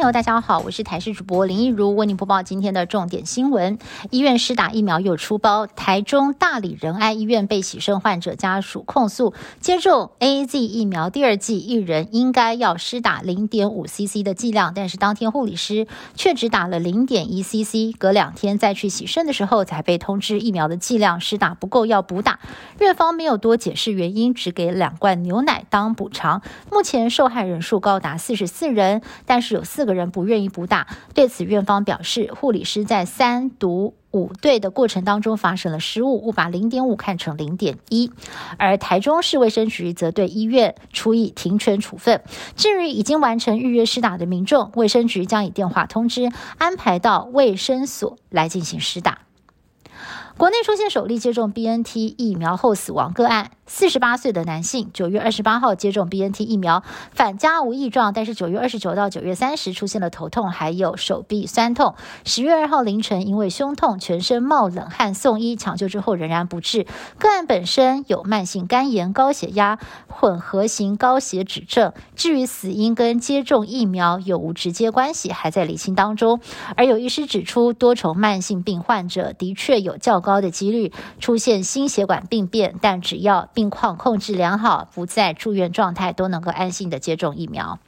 朋友，大家好，我是台视主播林一如，为您播报今天的重点新闻。医院施打疫苗又出包，台中大理仁爱医院被洗肾患者家属控诉，接种 A Z 疫苗第二剂一人应该要施打零点五 C C 的剂量，但是当天护理师却只打了零点一 C C，隔两天再去洗肾的时候才被通知疫苗的剂量施打不够要补打，院方没有多解释原因，只给两罐牛奶当补偿。目前受害人数高达四十四人，但是有四个个人不愿意补打。对此，院方表示，护理师在三读五对的过程当中发生了失误，误把零点五看成零点一。而台中市卫生局则对医院处以停权处分。至于已经完成预约施打的民众，卫生局将以电话通知安排到卫生所来进行施打。国内出现首例接种 BNT 疫苗后死亡个案。四十八岁的男性，九月二十八号接种 BNT 疫苗，返家无异状，但是九月二十九到九月三十出现了头痛，还有手臂酸痛。十月二号凌晨因为胸痛、全身冒冷汗送医抢救之后仍然不治。个案本身有慢性肝炎、高血压、混合型高血脂症。至于死因跟接种疫苗有无直接关系，还在理清当中。而有医师指出，多重慢性病患者的确有较高的几率出现心血管病变，但只要病况控制良好，不在住院状态，都能够安心的接种疫苗。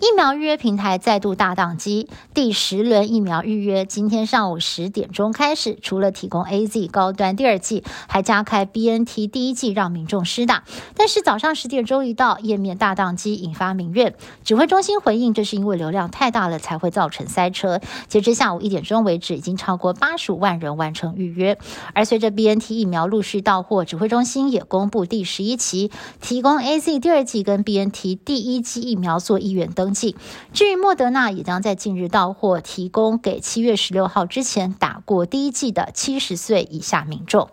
疫苗预约平台再度大宕机，第十轮疫苗预约今天上午十点钟开始，除了提供 A Z 高端第二剂，还加开 B N T 第一剂让民众施打。但是早上十点钟一到，页面大宕机，引发民怨。指挥中心回应，这是因为流量太大了才会造成塞车。截至下午一点钟为止，已经超过八十五万人完成预约。而随着 B N T 疫苗陆续到货，指挥中心也公布第十一期提供 A Z 第二剂跟 B N T 第一剂疫苗做意愿登记。至于莫德纳，也将在近日到货，提供给七月十六号之前打过第一剂的七十岁以下民众。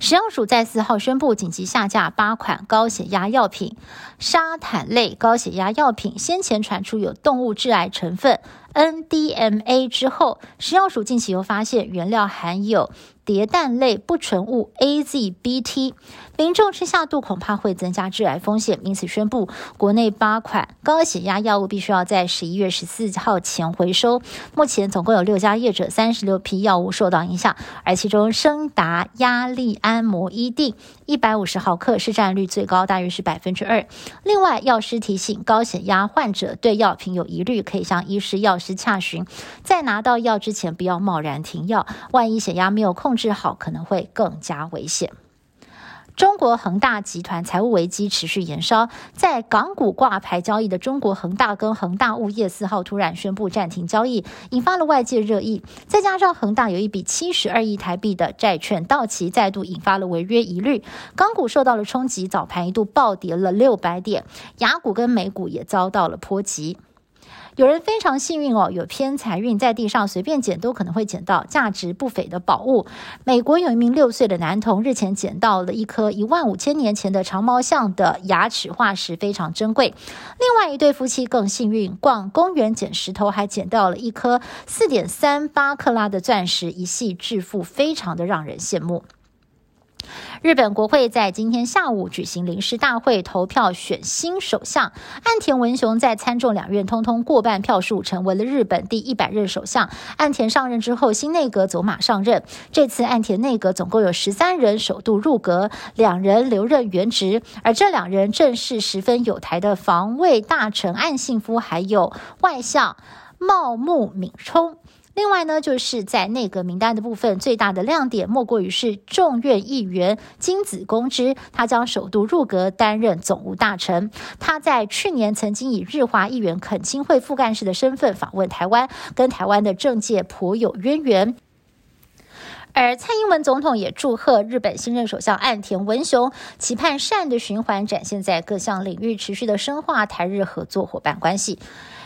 食药署在四号宣布紧急下架八款高血压药品，沙坦类高血压药品先前传出有动物致癌成分 NDMA 之后，食药署近期又发现原料含有。蝶氮类不纯物 AZBT，民众吃下肚恐怕会增加致癌风险，因此宣布国内八款高血压药物必须要在十一月十四号前回收。目前总共有六家业者三十六批药物受到影响，而其中升达压力安摩一定一百五十毫克市占率最高，大约是百分之二。另外，药师提醒高血压患者对药品有疑虑，可以向医师、药师洽询，在拿到药之前不要贸然停药，万一血压没有控。制好可能会更加危险。中国恒大集团财务危机持续延烧，在港股挂牌交易的中国恒大跟恒大物业四号突然宣布暂停交易，引发了外界热议。再加上恒大有一笔七十二亿台币的债券到期，再度引发了违约疑虑，港股受到了冲击，早盘一度暴跌了六百点，雅股跟美股也遭到了波及。有人非常幸运哦，有偏财运，在地上随便捡都可能会捡到价值不菲的宝物。美国有一名六岁的男童日前捡到了一颗一万五千年前的长毛象的牙齿化石，非常珍贵。另外一对夫妻更幸运，逛公园捡石头还捡到了一颗四点三八克拉的钻石，一系致富，非常的让人羡慕。日本国会在今天下午举行临时大会，投票选新首相。岸田文雄在参众两院通通过半票数，成为了日本第一百任首相。岸田上任之后，新内阁走马上任。这次岸田内阁总共有十三人首度入阁，两人留任原职，而这两人正是十分有台的防卫大臣岸信夫，还有外相茂木敏充。另外呢，就是在内阁名单的部分，最大的亮点莫过于是众院议员金子公之，他将首度入阁担任总务大臣。他在去年曾经以日华议员恳亲会副干事的身份访问台湾，跟台湾的政界颇有渊源。而蔡英文总统也祝贺日本新任首相岸田文雄，期盼善的循环展现在各项领域，持续的深化台日合作伙伴关系。